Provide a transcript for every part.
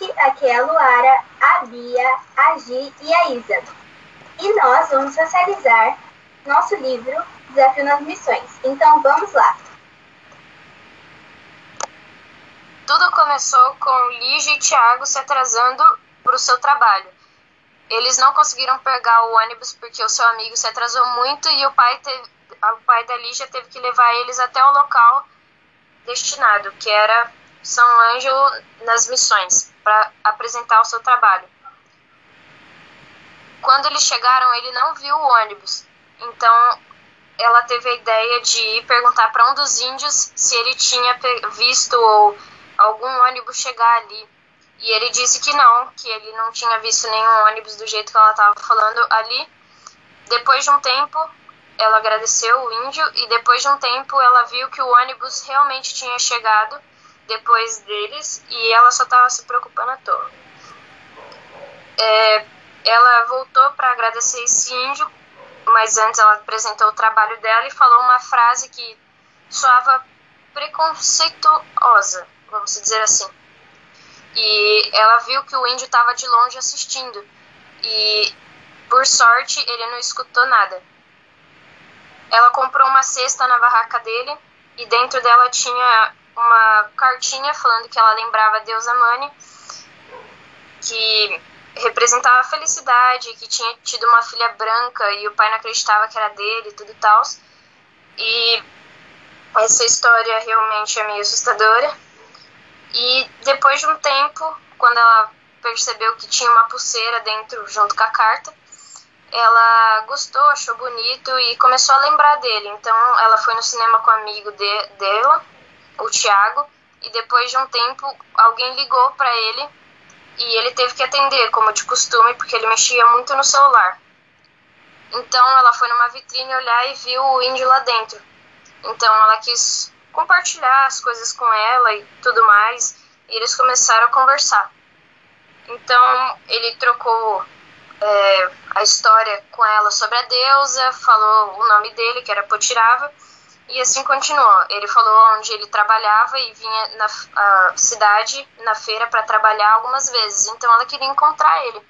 noite, aqui é a Luara, a Bia, a Gi e a Isa. E nós vamos socializar nosso livro Desafio nas Missões. Então vamos lá! Tudo começou com Lígia e Tiago se atrasando para o seu trabalho. Eles não conseguiram pegar o ônibus porque o seu amigo se atrasou muito e o pai, teve, o pai da Lígia teve que levar eles até o local destinado, que era São Ângelo nas Missões, para apresentar o seu trabalho. Quando eles chegaram, ele não viu o ônibus, então ela teve a ideia de ir perguntar para um dos índios se ele tinha visto ou algum ônibus chegar ali. E ele disse que não, que ele não tinha visto nenhum ônibus do jeito que ela estava falando ali. Depois de um tempo, ela agradeceu o índio e depois de um tempo ela viu que o ônibus realmente tinha chegado depois deles e ela só estava se preocupando à toa. É, ela voltou para agradecer esse índio, mas antes ela apresentou o trabalho dela e falou uma frase que soava preconceituosa vamos dizer assim. E ela viu que o índio estava de longe assistindo. E, por sorte, ele não escutou nada. Ela comprou uma cesta na barraca dele e dentro dela tinha uma cartinha falando que ela lembrava a deusa Mani, que representava a felicidade, que tinha tido uma filha branca e o pai não acreditava que era dele e tudo tal. E essa história realmente é meio assustadora. E depois de um tempo, quando ela percebeu que tinha uma pulseira dentro, junto com a carta, ela gostou, achou bonito e começou a lembrar dele. Então ela foi no cinema com um amigo de, dela, o Thiago, e depois de um tempo alguém ligou para ele e ele teve que atender, como de costume, porque ele mexia muito no celular. Então ela foi numa vitrine olhar e viu o índio lá dentro. Então ela quis compartilhar as coisas com ela e tudo mais. E eles começaram a conversar. Então ele trocou é, a história com ela sobre a deusa, falou o nome dele, que era Potirava, e assim continuou. Ele falou onde ele trabalhava e vinha na cidade, na feira, para trabalhar algumas vezes. Então ela queria encontrar ele.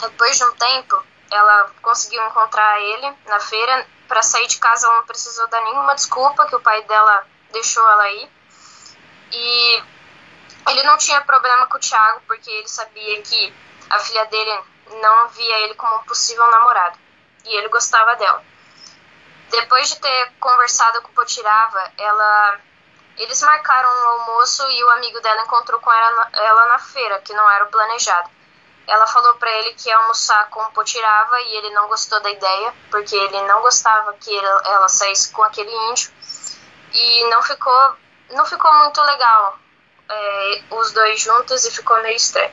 Depois de um tempo, ela conseguiu encontrar ele na feira para sair de casa ela não precisou dar nenhuma desculpa que o pai dela deixou ela ir. E ele não tinha problema com o Thiago, porque ele sabia que a filha dele não via ele como um possível namorado. E ele gostava dela. Depois de ter conversado com Potirava, ela eles marcaram um almoço e o amigo dela encontrou com ela, ela na feira, que não era o planejado. Ela falou para ele que ia almoçar com o Potirava e ele não gostou da ideia, porque ele não gostava que ela saísse com aquele índio. E não ficou, não ficou muito legal é, os dois juntos e ficou meio estranho.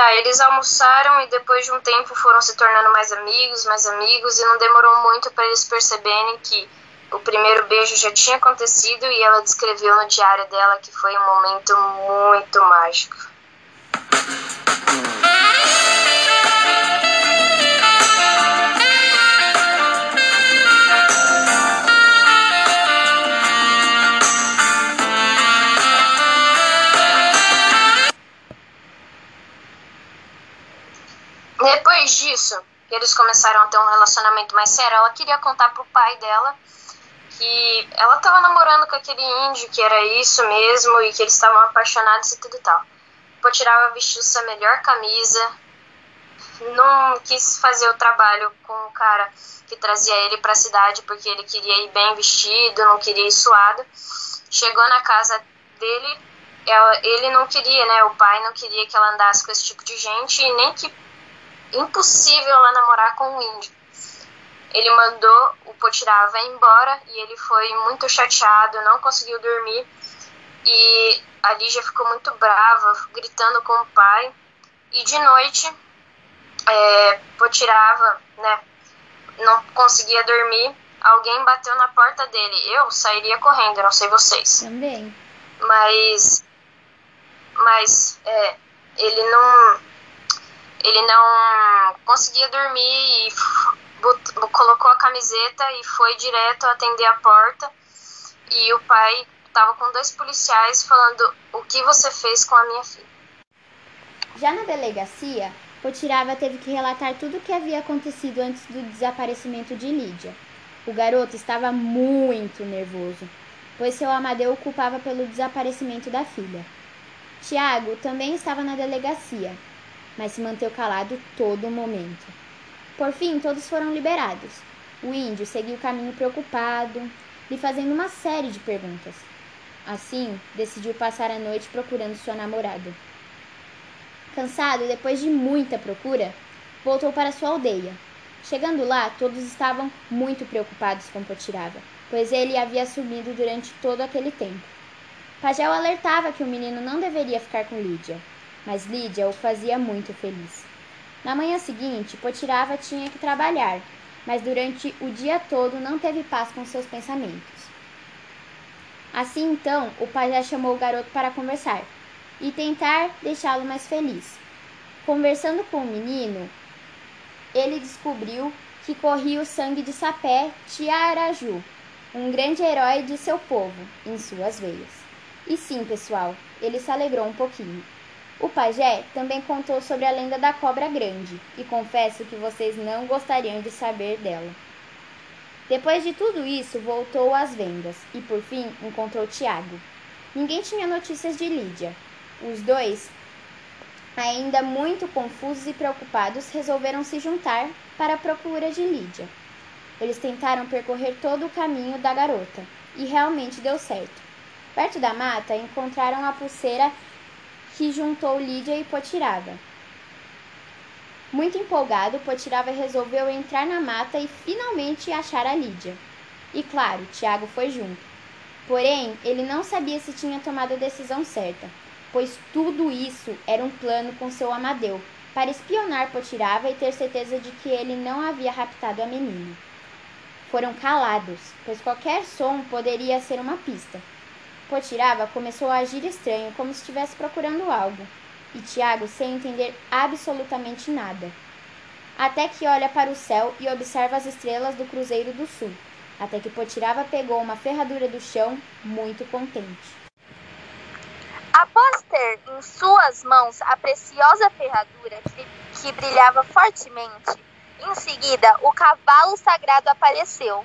Tá, eles almoçaram e depois de um tempo foram se tornando mais amigos, mais amigos, e não demorou muito para eles perceberem que o primeiro beijo já tinha acontecido e ela descreveu no diário dela que foi um momento muito mágico. Começaram a ter um relacionamento mais sério, ela queria contar pro pai dela que ela estava namorando com aquele índio, que era isso mesmo, e que eles estavam apaixonados e tudo e tal. Potirava vestiu sua melhor camisa, não quis fazer o trabalho com o cara que trazia ele para a cidade porque ele queria ir bem vestido, não queria ir suado. Chegou na casa dele, ela, ele não queria, né? O pai não queria que ela andasse com esse tipo de gente e nem que impossível ela namorar com um índio. Ele mandou o Potirava embora e ele foi muito chateado, não conseguiu dormir e a Lígia ficou muito brava, gritando com o pai. E de noite, é, Potirava, né, não conseguia dormir. Alguém bateu na porta dele. Eu sairia correndo, não sei vocês. Também. Mas, mas é, ele não, ele não conseguia dormir e colocou a camiseta e foi direto atender a porta. E o pai tava com dois policiais falando o que você fez com a minha filha. Já na delegacia, Potirava teve que relatar tudo o que havia acontecido antes do desaparecimento de Lídia. O garoto estava muito nervoso, pois seu Amadeu o culpava pelo desaparecimento da filha. Tiago também estava na delegacia, mas se manteve calado todo o momento. Por fim, todos foram liberados. O índio seguiu o caminho preocupado, lhe fazendo uma série de perguntas. Assim, decidiu passar a noite procurando sua namorada. Cansado, depois de muita procura, voltou para sua aldeia. Chegando lá, todos estavam muito preocupados com Potirava, pois ele havia sumido durante todo aquele tempo. Pajel alertava que o menino não deveria ficar com Lídia, mas Lídia o fazia muito feliz. Na manhã seguinte, Potirava tinha que trabalhar, mas durante o dia todo não teve paz com seus pensamentos. Assim então, o pajé chamou o garoto para conversar e tentar deixá-lo mais feliz. Conversando com o menino, ele descobriu que corria o sangue de Sapé Tiaraju, um grande herói de seu povo, em suas veias. E sim, pessoal, ele se alegrou um pouquinho. O pajé também contou sobre a lenda da cobra grande, e confesso que vocês não gostariam de saber dela. Depois de tudo isso, voltou às vendas e, por fim, encontrou Tiago. Ninguém tinha notícias de Lídia, os dois, ainda muito confusos e preocupados, resolveram se juntar para a procura de Lídia. Eles tentaram percorrer todo o caminho da garota e realmente deu certo. Perto da mata, encontraram a pulseira que juntou Lídia e Potirava. Muito empolgado, Potirava resolveu entrar na mata e finalmente achar a Lídia. E claro, Tiago foi junto. Porém, ele não sabia se tinha tomado a decisão certa pois tudo isso era um plano com seu Amadeu, para espionar Potirava e ter certeza de que ele não havia raptado a menina. Foram calados, pois qualquer som poderia ser uma pista. Potirava começou a agir estranho, como se estivesse procurando algo, e Tiago sem entender absolutamente nada. Até que olha para o céu e observa as estrelas do Cruzeiro do Sul, até que Potirava pegou uma ferradura do chão, muito contente. Após ter em suas mãos a preciosa ferradura que, que brilhava fortemente, em seguida o cavalo sagrado apareceu.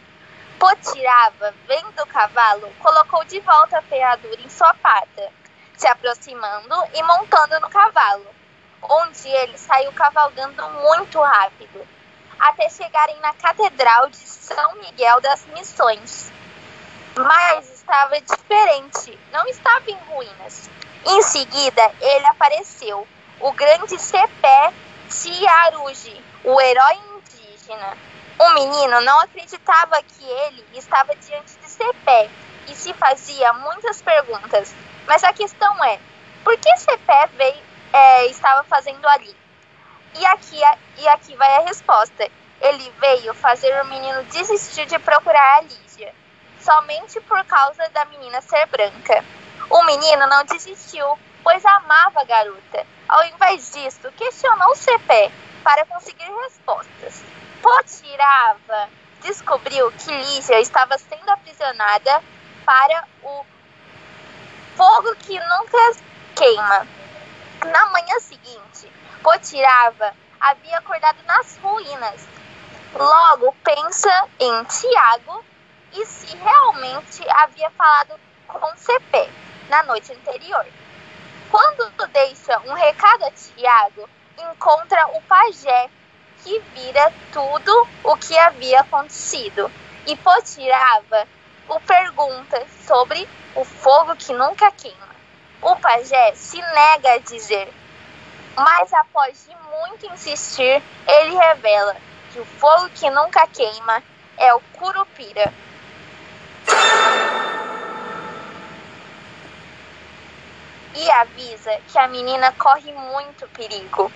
Potirava, vendo o cavalo, colocou de volta a ferradura em sua pata, se aproximando e montando no cavalo, onde ele saiu cavalgando muito rápido, até chegarem na Catedral de São Miguel das Missões. Mas estava diferente, não estava em ruínas. Em seguida, ele apareceu, o grande Cepé Tiaruji, o herói indígena. O menino não acreditava que ele estava diante de Cepé e se fazia muitas perguntas. Mas a questão é, por que Cepé veio, é, estava fazendo ali? E aqui, e aqui vai a resposta. Ele veio fazer o menino desistir de procurar a Lígia, somente por causa da menina ser branca. O menino não desistiu, pois amava a garota. Ao invés disso, questionou Cepé para conseguir respostas. Potirava descobriu que Lígia estava sendo aprisionada para o fogo que nunca queima. Na manhã seguinte, Potirava havia acordado nas ruínas. Logo pensa em Tiago e se realmente havia falado com Cepé na noite anterior. Quando deixa um recado a Tiago, encontra o pajé, que vira tudo o que havia acontecido. E Potirava o pergunta sobre o fogo que nunca queima. O pajé se nega a dizer, mas após de muito insistir, ele revela que o fogo que nunca queima é o Curupira e avisa que a menina corre muito perigo.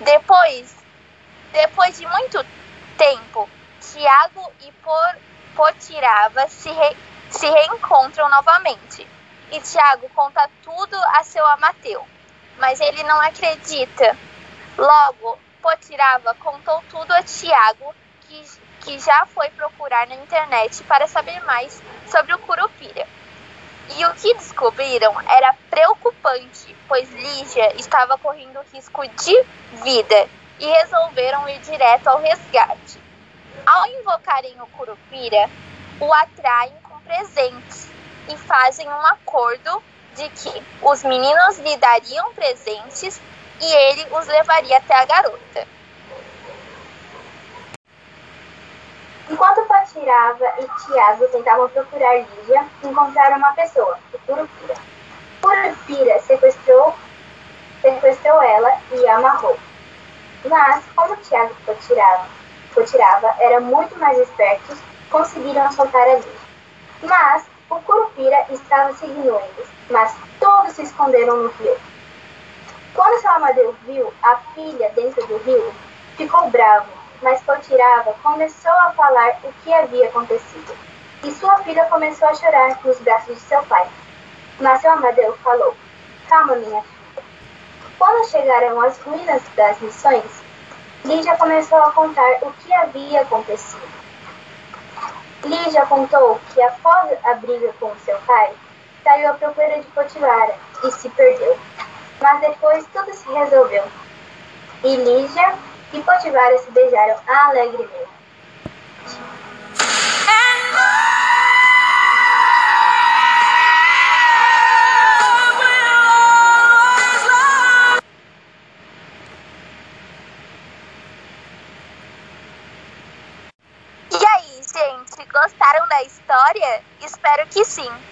Depois, depois de muito tempo, Tiago e Por, Potirava se, re, se reencontram novamente. E Tiago conta tudo a seu Amateu, mas ele não acredita. Logo, Potirava contou tudo a Tiago, que, que já foi procurar na internet para saber mais sobre o Curupira. E o que descobriram era preocupante, pois Lígia estava correndo risco de vida e resolveram ir direto ao resgate. Ao invocarem o Curupira, o atraem com presentes e fazem um acordo de que os meninos lhe dariam presentes e ele os levaria até a garota. Enquanto Patirava e Tiago tentavam procurar Lígia, encontraram uma pessoa, o Curupira. Curupira sequestrou, sequestrou ela e a amarrou. Mas, como Tiago Potirava, Potirava eram muito mais espertos, conseguiram soltar a Lígia. Mas o Curupira estava seguindo eles, mas todos se esconderam no rio. Quando seu Amadeu viu a filha dentro do rio, ficou bravo, mas Potirava começou a falar o que havia acontecido. E sua filha começou a chorar nos braços de seu pai. Mas seu Amadeu falou: Calma, minha filha. Quando chegaram às ruínas das missões, Lídia começou a contar o que havia acontecido. Lígia contou que após a briga com seu pai, saiu à procura de Potivara e se perdeu. Mas depois tudo se resolveu. E Lígia e Potivara se beijaram alegremente. Que sim.